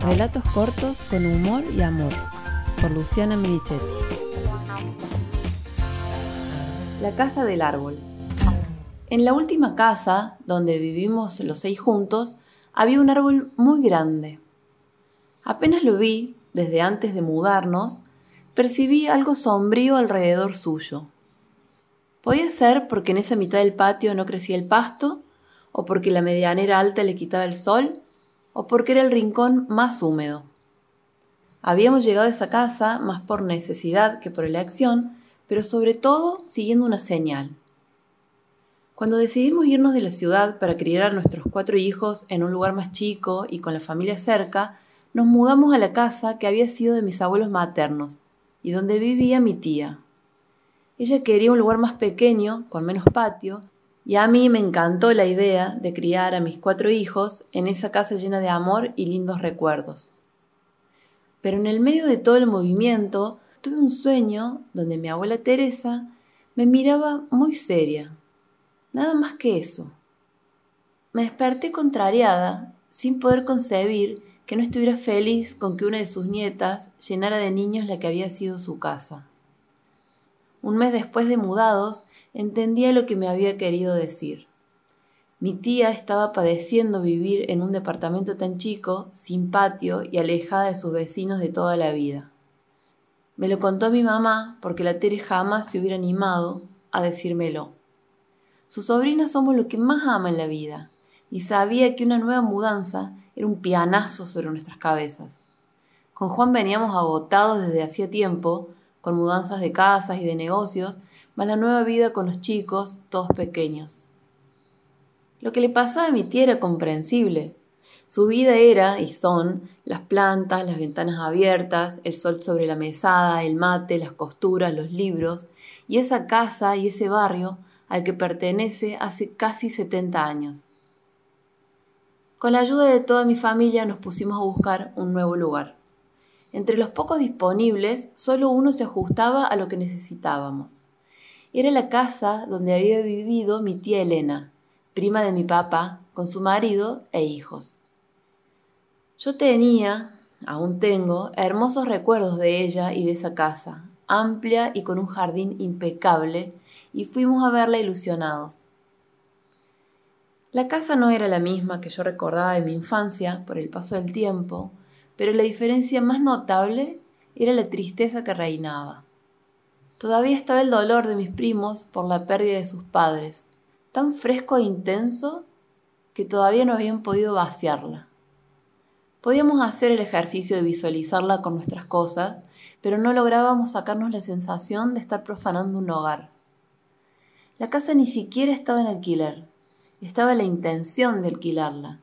Relatos cortos con humor y amor, por Luciana Milichetti. La casa del árbol. En la última casa, donde vivimos los seis juntos, había un árbol muy grande. Apenas lo vi, desde antes de mudarnos, percibí algo sombrío alrededor suyo. Podía ser porque en esa mitad del patio no crecía el pasto, o porque la medianera alta le quitaba el sol, o porque era el rincón más húmedo. Habíamos llegado a esa casa más por necesidad que por elección, pero sobre todo siguiendo una señal. Cuando decidimos irnos de la ciudad para criar a nuestros cuatro hijos en un lugar más chico y con la familia cerca, nos mudamos a la casa que había sido de mis abuelos maternos y donde vivía mi tía. Ella quería un lugar más pequeño, con menos patio, y a mí me encantó la idea de criar a mis cuatro hijos en esa casa llena de amor y lindos recuerdos. Pero en el medio de todo el movimiento tuve un sueño donde mi abuela Teresa me miraba muy seria. Nada más que eso. Me desperté contrariada, sin poder concebir que no estuviera feliz con que una de sus nietas llenara de niños la que había sido su casa. Un mes después de mudados, entendía lo que me había querido decir. Mi tía estaba padeciendo vivir en un departamento tan chico, sin patio y alejada de sus vecinos de toda la vida. Me lo contó mi mamá porque la Tere jamás se hubiera animado a decírmelo. Sus sobrinas somos lo que más ama en la vida, y sabía que una nueva mudanza era un pianazo sobre nuestras cabezas. Con Juan veníamos agotados desde hacía tiempo, con mudanzas de casas y de negocios, más la nueva vida con los chicos, todos pequeños. Lo que le pasaba a mi tía era comprensible. Su vida era, y son, las plantas, las ventanas abiertas, el sol sobre la mesada, el mate, las costuras, los libros, y esa casa y ese barrio al que pertenece hace casi 70 años. Con la ayuda de toda mi familia nos pusimos a buscar un nuevo lugar. Entre los pocos disponibles, solo uno se ajustaba a lo que necesitábamos. Era la casa donde había vivido mi tía Elena, prima de mi papá, con su marido e hijos. Yo tenía, aún tengo, hermosos recuerdos de ella y de esa casa, amplia y con un jardín impecable, y fuimos a verla ilusionados. La casa no era la misma que yo recordaba de mi infancia por el paso del tiempo, pero la diferencia más notable era la tristeza que reinaba. Todavía estaba el dolor de mis primos por la pérdida de sus padres, tan fresco e intenso que todavía no habían podido vaciarla. Podíamos hacer el ejercicio de visualizarla con nuestras cosas, pero no lográbamos sacarnos la sensación de estar profanando un hogar. La casa ni siquiera estaba en alquiler, estaba la intención de alquilarla,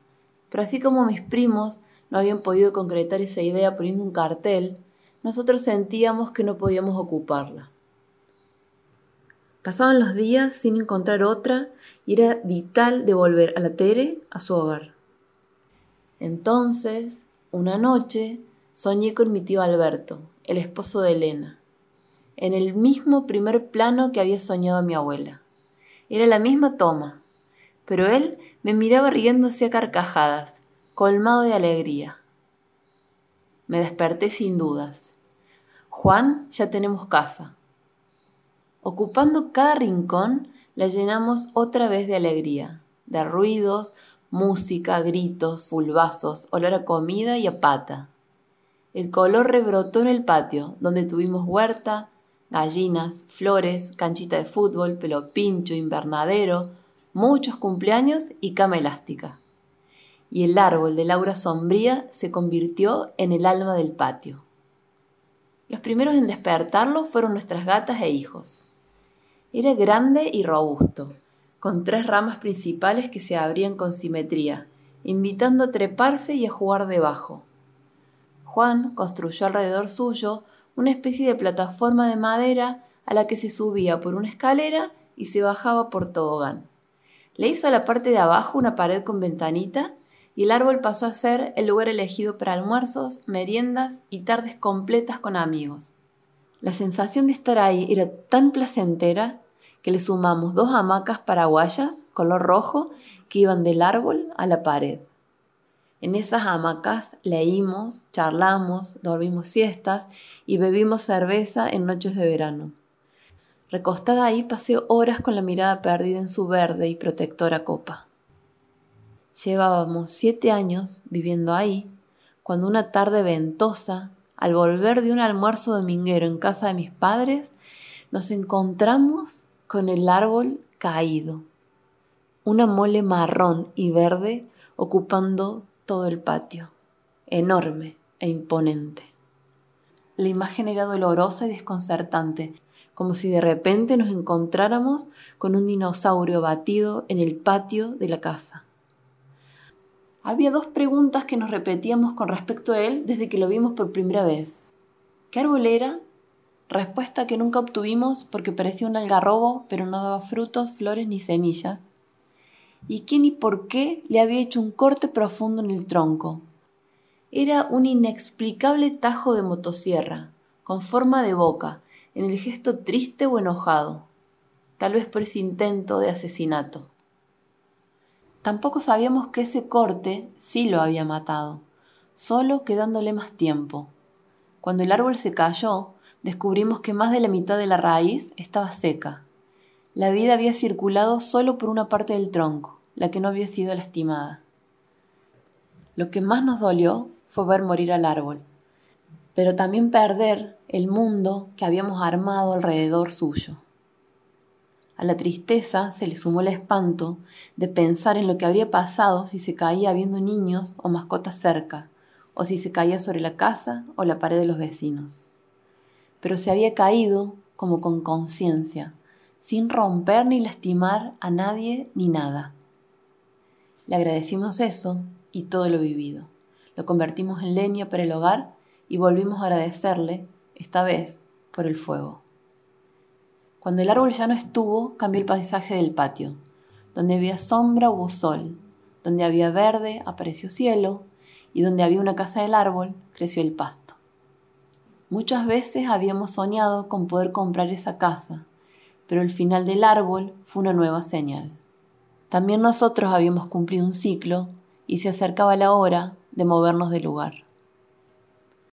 pero así como mis primos no habían podido concretar esa idea poniendo un cartel, nosotros sentíamos que no podíamos ocuparla. Pasaban los días sin encontrar otra y era vital devolver a la Tere a su hogar. Entonces, una noche, soñé con mi tío Alberto, el esposo de Elena, en el mismo primer plano que había soñado mi abuela. Era la misma toma, pero él me miraba riéndose a carcajadas, colmado de alegría. Me desperté sin dudas. Juan, ya tenemos casa. Ocupando cada rincón, la llenamos otra vez de alegría, de ruidos, música, gritos, fulbazos, olor a comida y a pata. El color rebrotó en el patio, donde tuvimos huerta, gallinas, flores, canchita de fútbol, pelo pincho, invernadero, muchos cumpleaños y cama elástica y el árbol de Laura sombría se convirtió en el alma del patio. Los primeros en despertarlo fueron nuestras gatas e hijos. Era grande y robusto, con tres ramas principales que se abrían con simetría, invitando a treparse y a jugar debajo. Juan construyó alrededor suyo una especie de plataforma de madera a la que se subía por una escalera y se bajaba por tobogán. Le hizo a la parte de abajo una pared con ventanita y el árbol pasó a ser el lugar elegido para almuerzos, meriendas y tardes completas con amigos. La sensación de estar ahí era tan placentera que le sumamos dos hamacas paraguayas color rojo que iban del árbol a la pared. En esas hamacas leímos, charlamos, dormimos siestas y bebimos cerveza en noches de verano. Recostada ahí pasé horas con la mirada perdida en su verde y protectora copa. Llevábamos siete años viviendo ahí, cuando una tarde ventosa, al volver de un almuerzo dominguero en casa de mis padres, nos encontramos con el árbol caído, una mole marrón y verde ocupando todo el patio, enorme e imponente. La imagen era dolorosa y desconcertante, como si de repente nos encontráramos con un dinosaurio batido en el patio de la casa. Había dos preguntas que nos repetíamos con respecto a él desde que lo vimos por primera vez. ¿Qué árbol era? Respuesta que nunca obtuvimos porque parecía un algarrobo, pero no daba frutos, flores ni semillas y quién y por qué le había hecho un corte profundo en el tronco. Era un inexplicable tajo de motosierra, con forma de boca, en el gesto triste o enojado, tal vez por ese intento de asesinato. Tampoco sabíamos que ese corte sí lo había matado, solo quedándole más tiempo. Cuando el árbol se cayó, descubrimos que más de la mitad de la raíz estaba seca. La vida había circulado solo por una parte del tronco, la que no había sido lastimada. Lo que más nos dolió fue ver morir al árbol, pero también perder el mundo que habíamos armado alrededor suyo. A la tristeza se le sumó el espanto de pensar en lo que habría pasado si se caía viendo niños o mascotas cerca, o si se caía sobre la casa o la pared de los vecinos. Pero se había caído como con conciencia, sin romper ni lastimar a nadie ni nada. Le agradecimos eso y todo lo vivido. Lo convertimos en leña para el hogar y volvimos a agradecerle, esta vez, por el fuego. Cuando el árbol ya no estuvo, cambió el paisaje del patio. Donde había sombra hubo sol, donde había verde apareció cielo, y donde había una casa del árbol creció el pasto. Muchas veces habíamos soñado con poder comprar esa casa, pero el final del árbol fue una nueva señal. También nosotros habíamos cumplido un ciclo y se acercaba la hora de movernos del lugar.